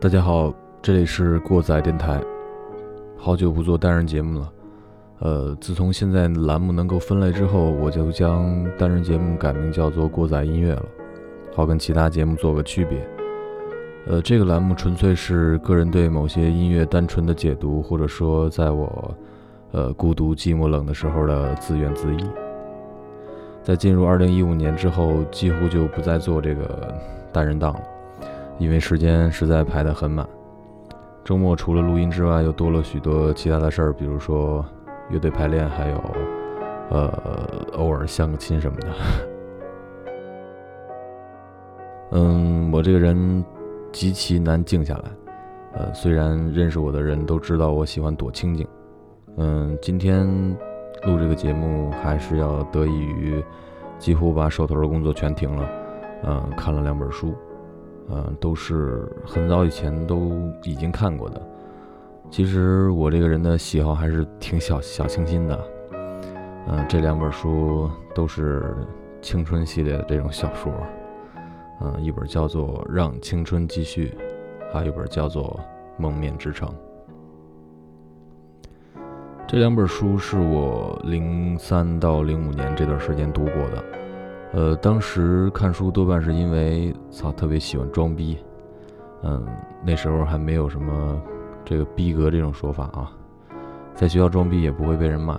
大家好，这里是过载电台。好久不做单人节目了，呃，自从现在栏目能够分类之后，我就将单人节目改名叫做过载音乐了，好跟其他节目做个区别。呃，这个栏目纯粹是个人对某些音乐单纯的解读，或者说在我呃孤独、寂寞、冷的时候的自怨自艾。在进入二零一五年之后，几乎就不再做这个单人档了。因为时间实在排得很满，周末除了录音之外，又多了许多其他的事儿，比如说乐队排练，还有呃偶尔相个亲什么的。嗯，我这个人极其难静下来。呃，虽然认识我的人都知道我喜欢躲清静。嗯，今天录这个节目还是要得益于几乎把手头的工作全停了。嗯，看了两本书。嗯，都是很早以前都已经看过的。其实我这个人的喜好还是挺小小清新的。嗯，这两本书都是青春系列的这种小说。嗯，一本叫做《让青春继续》，还有一本叫做《蒙面之城》。这两本书是我零三到零五年这段时间读过的。呃，当时看书多半是因为操特别喜欢装逼，嗯，那时候还没有什么这个逼格这种说法啊，在学校装逼也不会被人骂，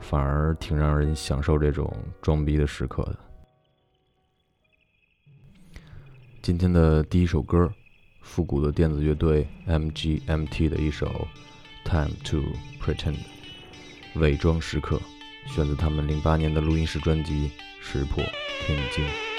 反而挺让人享受这种装逼的时刻的。今天的第一首歌，复古的电子乐队 MGMT 的一首《Time to Pretend》，伪装时刻，选自他们零八年的录音室专辑。识破天机。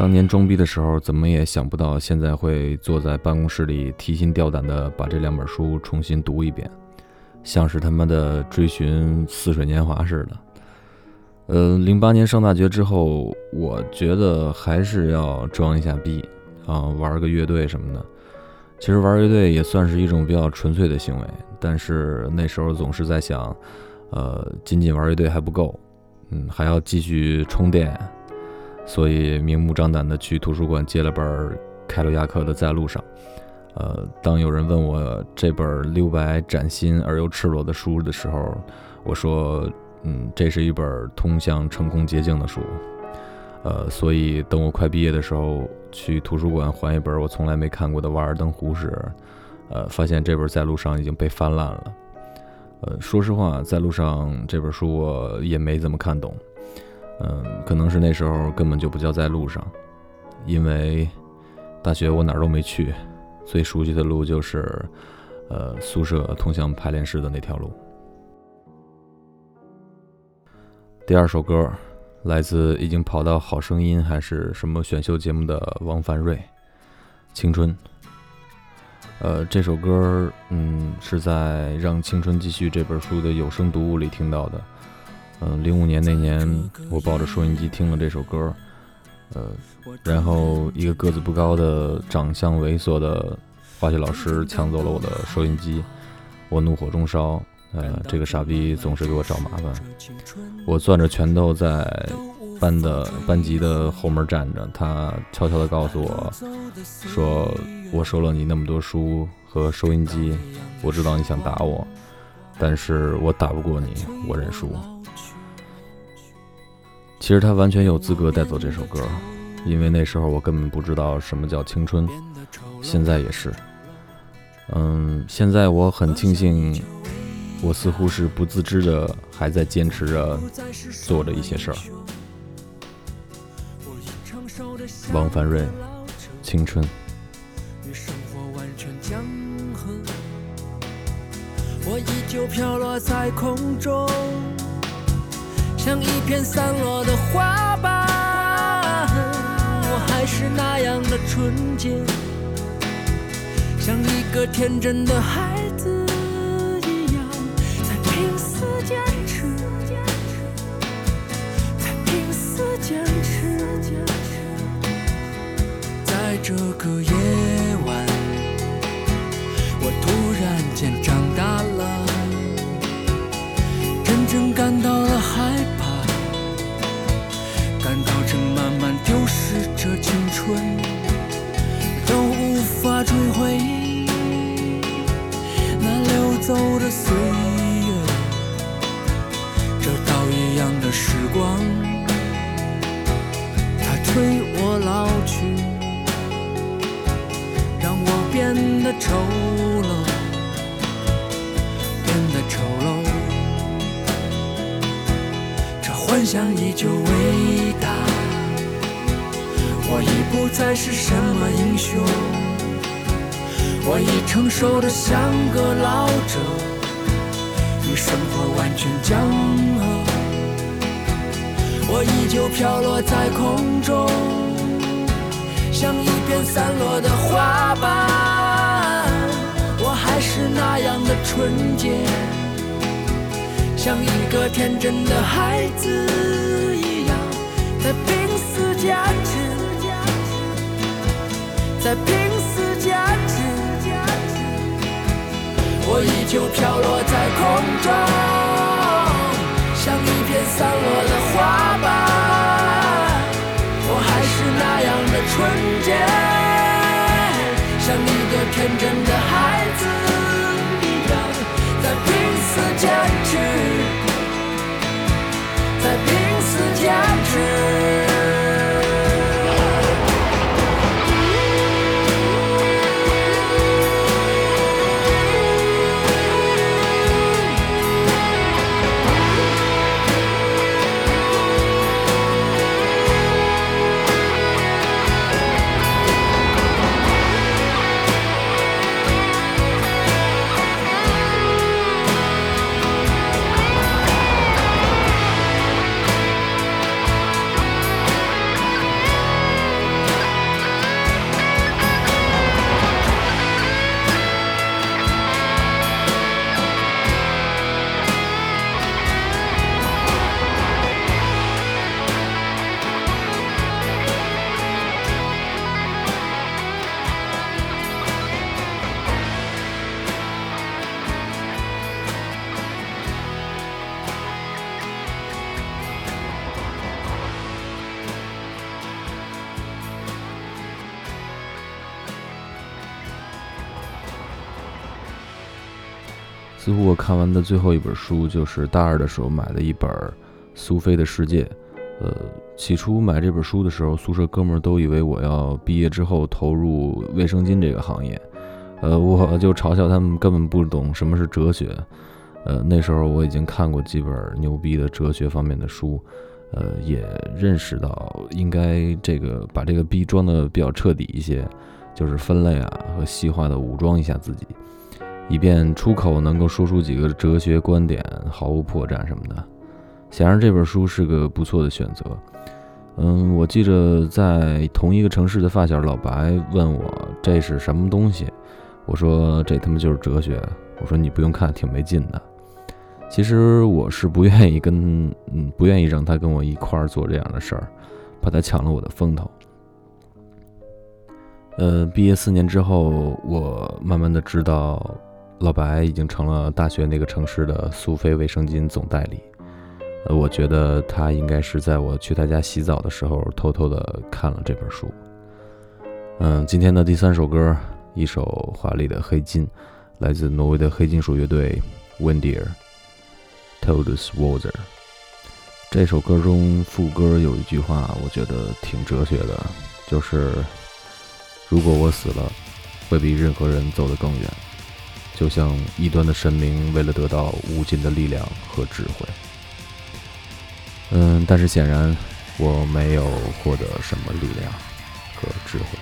当年装逼的时候，怎么也想不到现在会坐在办公室里提心吊胆的把这两本书重新读一遍，像是他妈的追寻似水年华似的。呃，零八年上大学之后，我觉得还是要装一下逼啊，玩个乐队什么的。其实玩乐队也算是一种比较纯粹的行为，但是那时候总是在想，呃，仅仅玩乐队还不够，嗯，还要继续充电。所以明目张胆地去图书馆借了本凯鲁亚克的《在路上》。呃，当有人问我这本留白崭新而又赤裸的书的时候，我说：“嗯，这是一本通向成功捷径的书。”呃，所以等我快毕业的时候去图书馆还一本我从来没看过的《瓦尔登湖》时，呃，发现这本《在路上》已经被翻烂了。呃，说实话，《在路上》这本书我也没怎么看懂。嗯，可能是那时候根本就不叫在路上，因为大学我哪儿都没去，最熟悉的路就是，呃，宿舍通向排练室的那条路。第二首歌来自已经跑到《好声音》还是什么选秀节目的王凡瑞，《青春》。呃，这首歌，嗯，是在《让青春继续》这本书的有声读物里听到的。嗯，零五年那年，我抱着收音机听了这首歌，呃，然后一个个子不高的、长相猥琐的化学老师抢走了我的收音机，我怒火中烧，呃，这个傻逼总是给我找麻烦，我攥着拳头在班的班级的后门站着，他悄悄地告诉我，说我收了你那么多书和收音机，我知道你想打我，但是我打不过你，我认输。其实他完全有资格带走这首歌，因为那时候我根本不知道什么叫青春，现在也是。嗯，现在我很庆幸，我似乎是不自知的还在坚持着做着一些事儿。王凡瑞，青春。我依旧飘落在空中。像一片散落的花瓣，我还是那样的纯洁，像一个天真的孩子一样，在拼死坚持，在拼死坚持，在这个夜晚，我突然间长大了。真正感到了害慢慢丢失着青春，都无法追回那流走的岁月。这刀一样的时光，它催我老去，让我变得丑陋，变得丑陋。这幻想依旧伟大，我已不再是什么英雄，我已成熟的像个老者，与生活完全僵了。我依旧飘落在空中，像一片散落的花瓣，我还是那样的纯洁。像一个天真的孩子一样，在拼死坚持，在拼死坚持。我依旧飘落在空中，像一片散落的花瓣。我还是那样的纯洁，像一个天真的孩子一样，在拼死坚持。在拼死坚持。我看完的最后一本书就是大二的时候买的一本《苏菲的世界》。呃，起初买这本书的时候，宿舍哥们儿都以为我要毕业之后投入卫生巾这个行业。呃，我就嘲笑他们根本不懂什么是哲学。呃，那时候我已经看过几本牛逼的哲学方面的书，呃，也认识到应该这个把这个逼装的比较彻底一些，就是分类啊和细化的武装一下自己。以便出口能够说出几个哲学观点，毫无破绽什么的。显然这本书是个不错的选择。嗯，我记着在同一个城市的发小老白问我这是什么东西，我说这他妈就是哲学。我说你不用看，挺没劲的。其实我是不愿意跟，嗯，不愿意让他跟我一块儿做这样的事儿，怕他抢了我的风头。呃，毕业四年之后，我慢慢的知道。老白已经成了大学那个城市的苏菲卫生巾总代理，呃，我觉得他应该是在我去他家洗澡的时候偷偷的看了这本书。嗯，今天的第三首歌，一首华丽的黑金，来自挪威的黑金属乐队 Windir t o l d s w a t e r 这首歌中副歌有一句话，我觉得挺哲学的，就是如果我死了，会比任何人走得更远。就像异端的神明为了得到无尽的力量和智慧，嗯，但是显然我没有获得什么力量和智慧。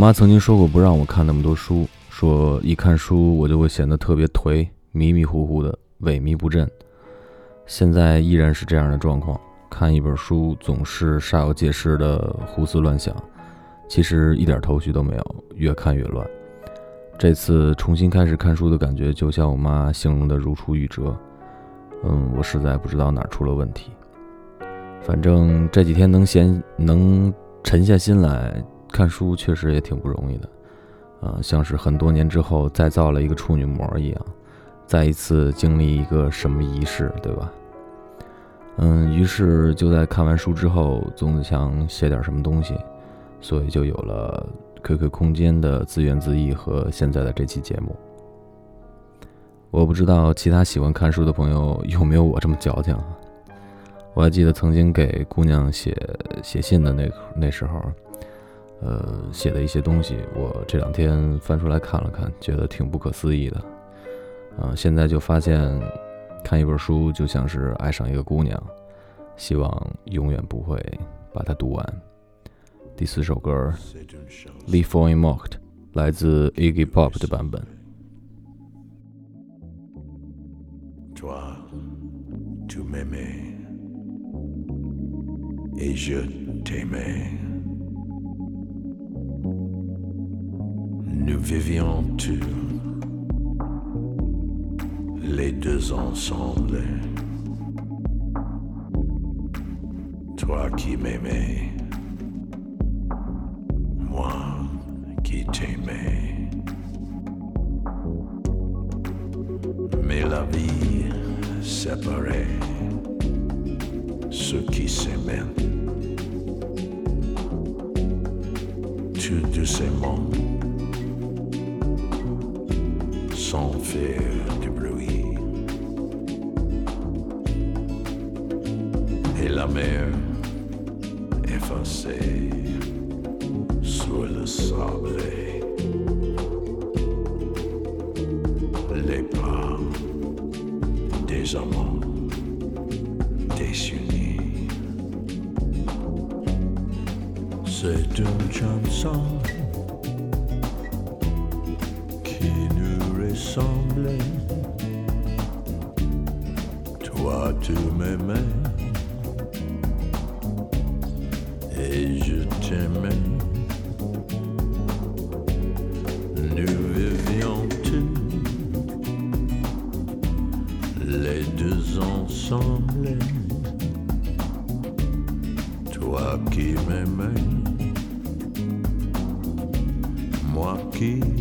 我妈曾经说过不让我看那么多书，说一看书我就会显得特别颓，迷迷糊糊的，萎靡不振。现在依然是这样的状况，看一本书总是煞有介事的胡思乱想，其实一点头绪都没有，越看越乱。这次重新开始看书的感觉，就像我妈形容的如出一辙。嗯，我实在不知道哪出了问题。反正这几天能闲能沉下心来。看书确实也挺不容易的，呃，像是很多年之后再造了一个处女膜一样，再一次经历一个什么仪式，对吧？嗯，于是就在看完书之后，总想写点什么东西，所以就有了 QQ 空间的自怨自艾和现在的这期节目。我不知道其他喜欢看书的朋友有没有我这么矫情啊？我还记得曾经给姑娘写写信的那那时候。呃，写的一些东西，我这两天翻出来看了看，觉得挺不可思议的。嗯，现在就发现，看一本书就像是爱上一个姑娘，希望永远不会把它读完。第四首歌《Leave for Mocked》来自 Iggy Pop 的版本。Nous vivions tous les deux ensemble. Toi qui m'aimais, moi qui t'aimais. Mais la vie séparait ceux qui s'aimaient. Tout doucement sans faire du bruit. Et la mer effacée sur le sable. Les pas des amants désunis. C'est une chanson Toi qui m'aimais, moi qui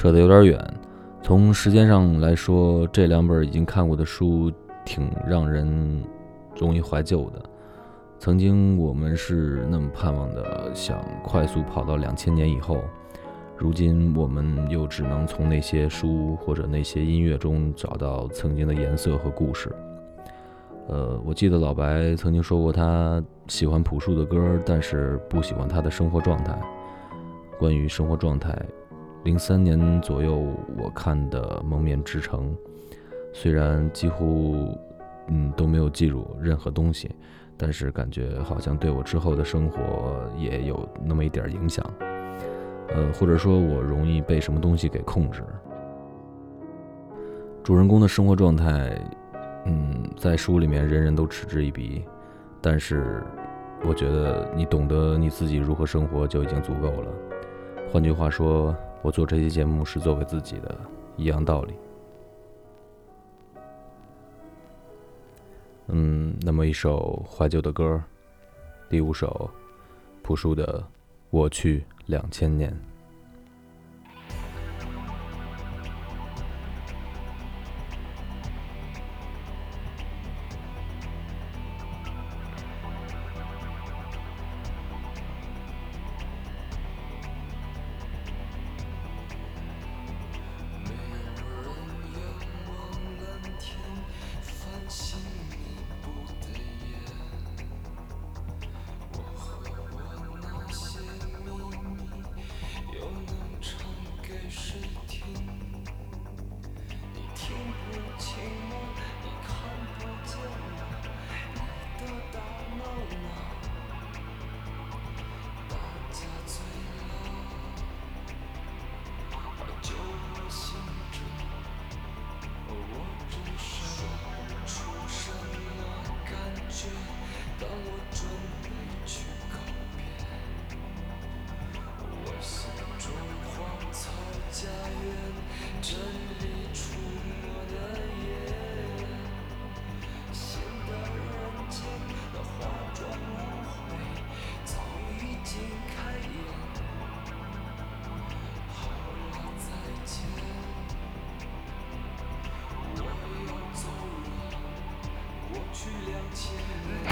扯得有点远。从时间上来说，这两本已经看过的书挺让人容易怀旧的。曾经我们是那么盼望的，想快速跑到两千年以后。如今我们又只能从那些书或者那些音乐中找到曾经的颜色和故事。呃，我记得老白曾经说过，他喜欢朴树的歌，但是不喜欢他的生活状态。关于生活状态，零三年左右我看的《蒙面之城》，虽然几乎嗯都没有记住任何东西，但是感觉好像对我之后的生活也有那么一点影响。呃，或者说我容易被什么东西给控制。主人公的生活状态，嗯，在书里面人人都嗤之以鼻，但是我觉得你懂得你自己如何生活就已经足够了。换句话说，我做这期节目是作为自己的，一样道理。嗯，那么一首怀旧的歌，第五首，朴树的《我去》。两千年。了解。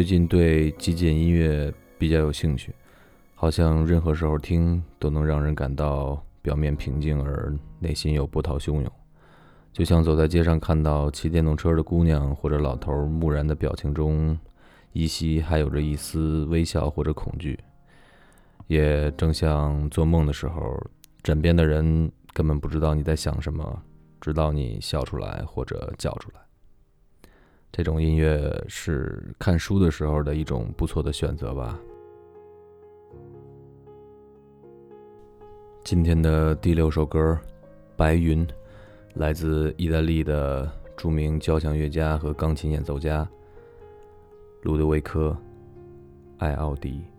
最近对极简音乐比较有兴趣，好像任何时候听都能让人感到表面平静而内心又波涛汹涌，就像走在街上看到骑电动车的姑娘或者老头木然的表情中，依稀还有着一丝微笑或者恐惧，也正像做梦的时候，枕边的人根本不知道你在想什么，直到你笑出来或者叫出来。这种音乐是看书的时候的一种不错的选择吧。今天的第六首歌《白云》，来自意大利的著名交响乐家和钢琴演奏家路德维科·艾奥迪。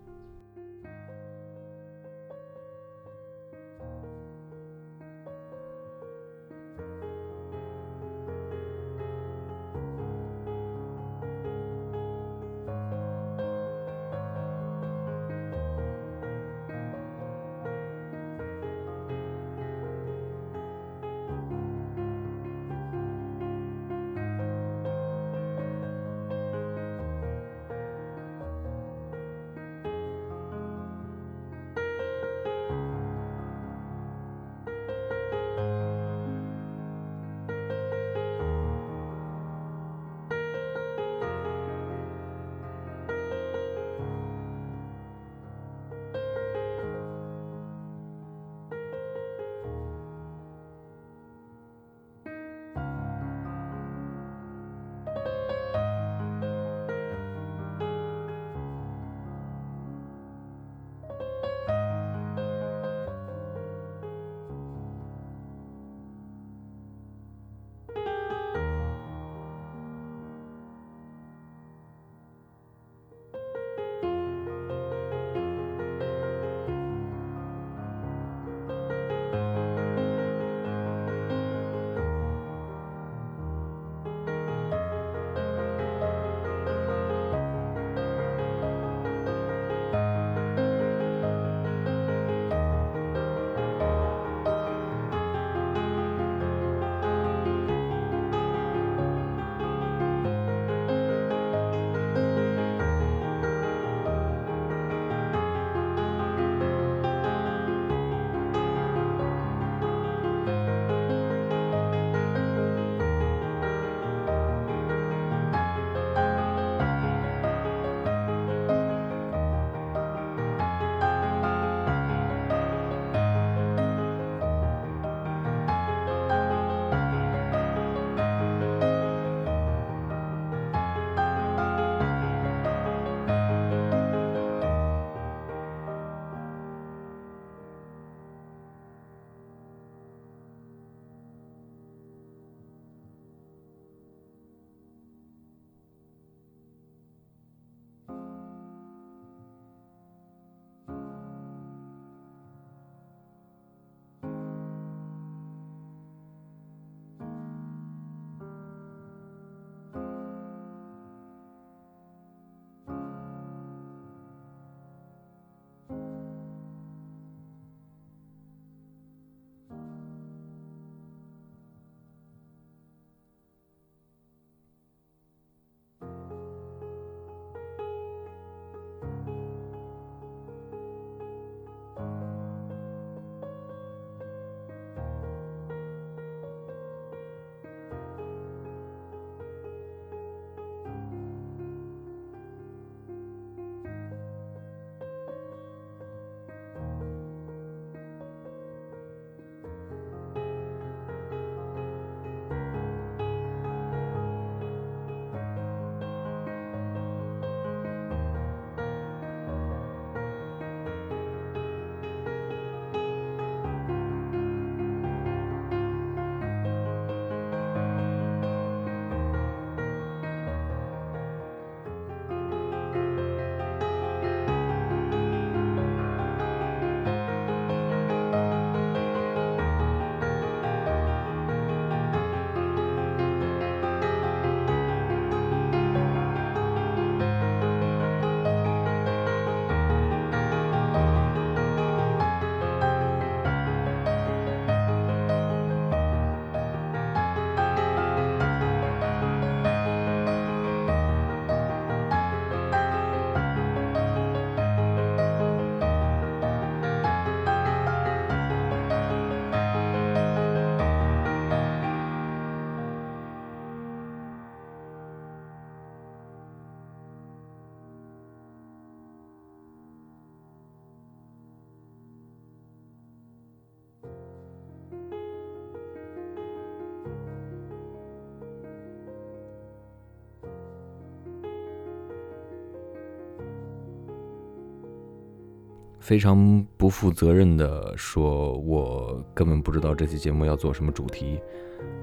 非常不负责任的说，我根本不知道这期节目要做什么主题。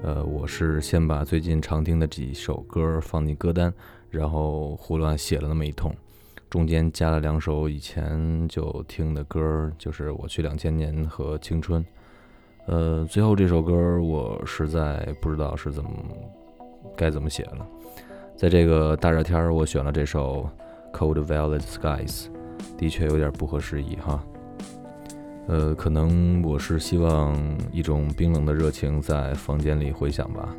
呃，我是先把最近常听的几首歌放进歌单，然后胡乱写了那么一通，中间加了两首以前就听的歌，就是《我去两千年》和《青春》。呃，最后这首歌我实在不知道是怎么该怎么写了。在这个大热天儿，我选了这首《Cold Violet Skies》，的确有点不合时宜哈。呃，可能我是希望一种冰冷的热情在房间里回响吧。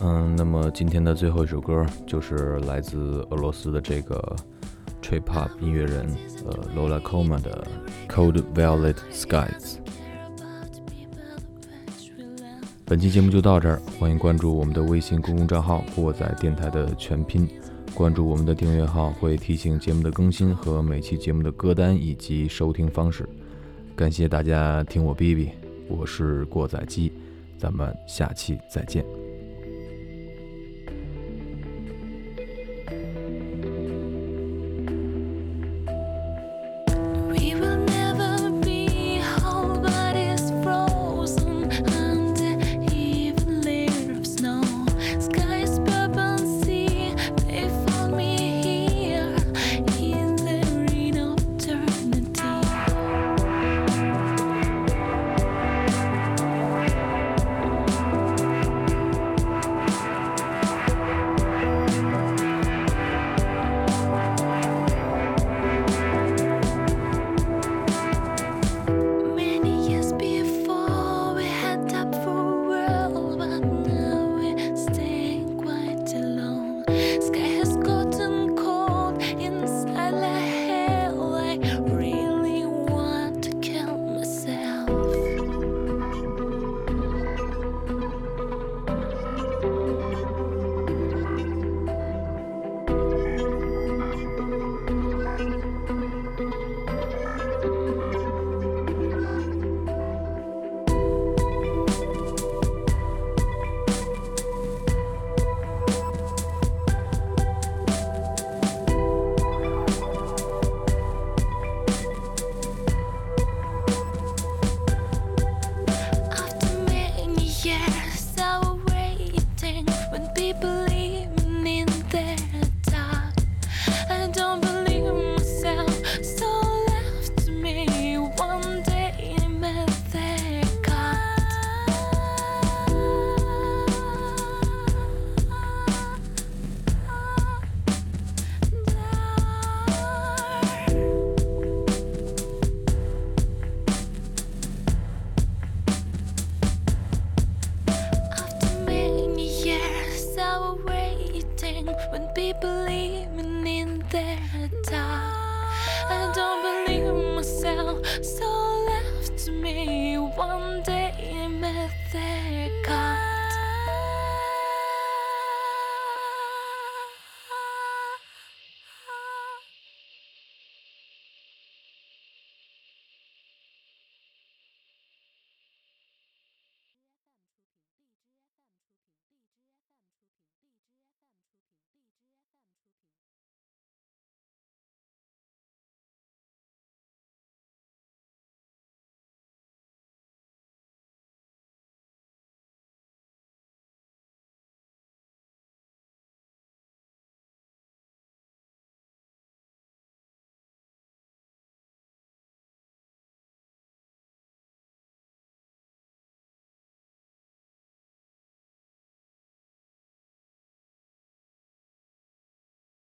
嗯，那么今天的最后一首歌就是来自俄罗斯的这个 trip hop 音乐人呃 Lola Koma 的《Cold Violet Skies》。本期节目就到这儿，欢迎关注我们的微信公共账号“过载电台”的全拼，关注我们的订阅号会提醒节目的更新和每期节目的歌单以及收听方式。感谢大家听我哔哔，我是过载机，咱们下期再见。